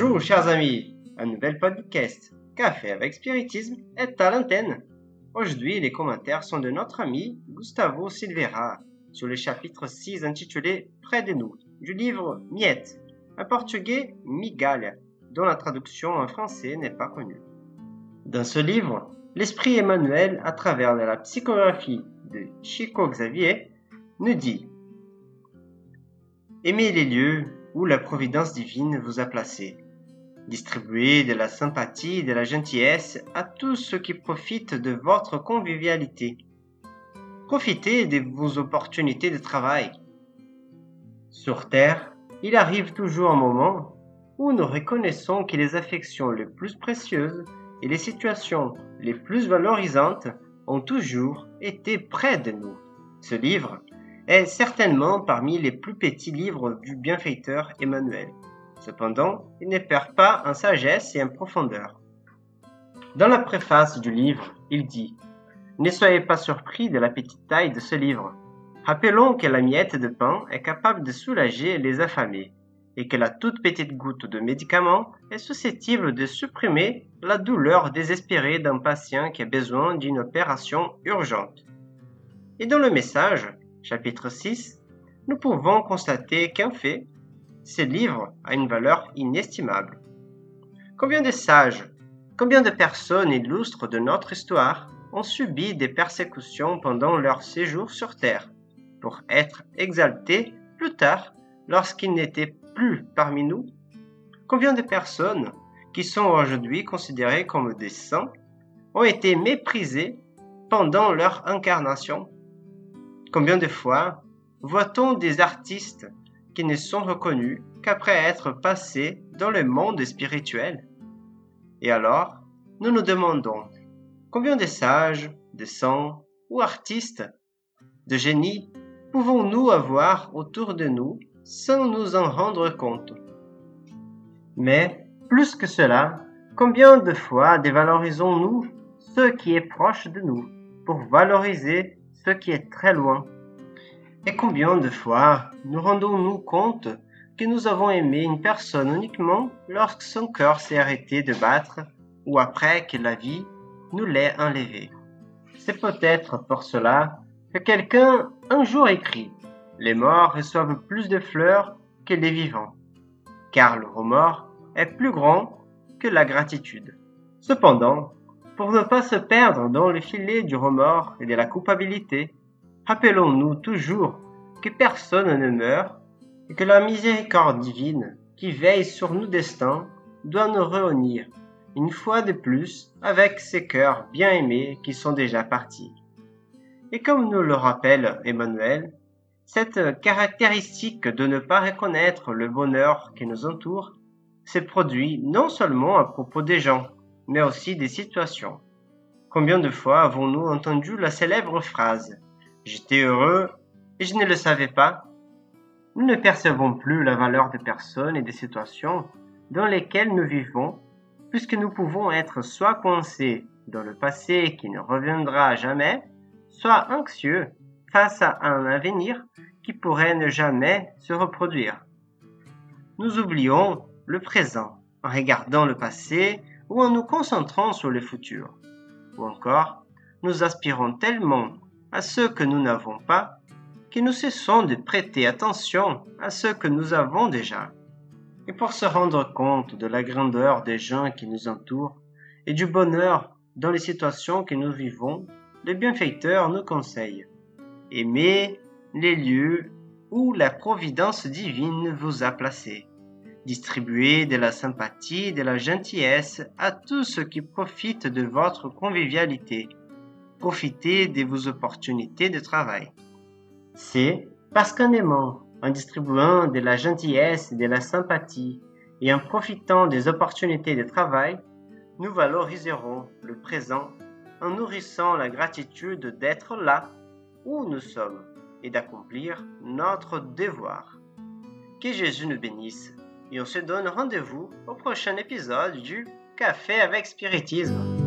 Bonjour chers amis, un nouvel podcast Café avec Spiritisme est à l'antenne. Aujourd'hui les commentaires sont de notre ami Gustavo Silveira sur le chapitre 6 intitulé Près de nous du livre Miette, un portugais Migalha, dont la traduction en français n'est pas connue. Dans ce livre, l'esprit Emmanuel, à travers la psychographie de Chico Xavier, nous dit Aimez les lieux où la providence divine vous a placé. Distribuez de la sympathie de la gentillesse à tous ceux qui profitent de votre convivialité. Profitez de vos opportunités de travail. Sur Terre, il arrive toujours un moment où nous reconnaissons que les affections les plus précieuses et les situations les plus valorisantes ont toujours été près de nous. Ce livre est certainement parmi les plus petits livres du bienfaiteur Emmanuel. Cependant, il ne perd pas en sagesse et en profondeur. Dans la préface du livre, il dit Ne soyez pas surpris de la petite taille de ce livre. Rappelons que la miette de pain est capable de soulager les affamés et que la toute petite goutte de médicament est susceptible de supprimer la douleur désespérée d'un patient qui a besoin d'une opération urgente. Et dans le message, chapitre 6, nous pouvons constater qu'en fait, ce livre a une valeur inestimable. Combien de sages, combien de personnes illustres de notre histoire ont subi des persécutions pendant leur séjour sur Terre, pour être exaltés plus tard lorsqu'ils n'étaient plus parmi nous? Combien de personnes qui sont aujourd'hui considérées comme des saints ont été méprisées pendant leur incarnation? Combien de fois voit-on des artistes qui ne sont reconnus qu'après être passés dans le monde spirituel Et alors, nous nous demandons, combien de sages, de saints ou artistes, de génies pouvons-nous avoir autour de nous sans nous en rendre compte? Mais, plus que cela, combien de fois dévalorisons-nous ce qui est proche de nous pour valoriser ce qui est très loin? Et combien de fois nous rendons-nous compte que nous avons aimé une personne uniquement lorsque son cœur s'est arrêté de battre ou après que la vie nous l'ait enlevé. C'est peut-être pour cela que quelqu'un un jour écrit Les morts reçoivent plus de fleurs que les vivants, car le remords est plus grand que la gratitude. Cependant, pour ne pas se perdre dans le filet du remords et de la culpabilité, rappelons-nous toujours que personne ne meurt et que la miséricorde divine qui veille sur nos destins doit nous réunir une fois de plus avec ces cœurs bien aimés qui sont déjà partis. Et comme nous le rappelle Emmanuel, cette caractéristique de ne pas reconnaître le bonheur qui nous entoure se produit non seulement à propos des gens, mais aussi des situations. Combien de fois avons-nous entendu la célèbre phrase J'étais heureux et je ne le savais pas Nous ne percevons plus la valeur des personnes et des situations dans lesquelles nous vivons, puisque nous pouvons être soit coincés dans le passé qui ne reviendra jamais, soit anxieux face à un avenir qui pourrait ne jamais se reproduire. Nous oublions le présent en regardant le passé ou en nous concentrant sur le futur. Ou encore, nous aspirons tellement à ce que nous n'avons pas que nous cessons de prêter attention à ce que nous avons déjà. Et pour se rendre compte de la grandeur des gens qui nous entourent et du bonheur dans les situations que nous vivons, le bienfaiteur nous conseille. Aimez les lieux où la providence divine vous a placé. Distribuez de la sympathie, de la gentillesse à tous ceux qui profitent de votre convivialité. Profitez de vos opportunités de travail. C'est parce qu'en aimant, en distribuant de la gentillesse et de la sympathie et en profitant des opportunités de travail, nous valoriserons le présent en nourrissant la gratitude d'être là où nous sommes et d'accomplir notre devoir. Que Jésus nous bénisse et on se donne rendez-vous au prochain épisode du Café avec Spiritisme.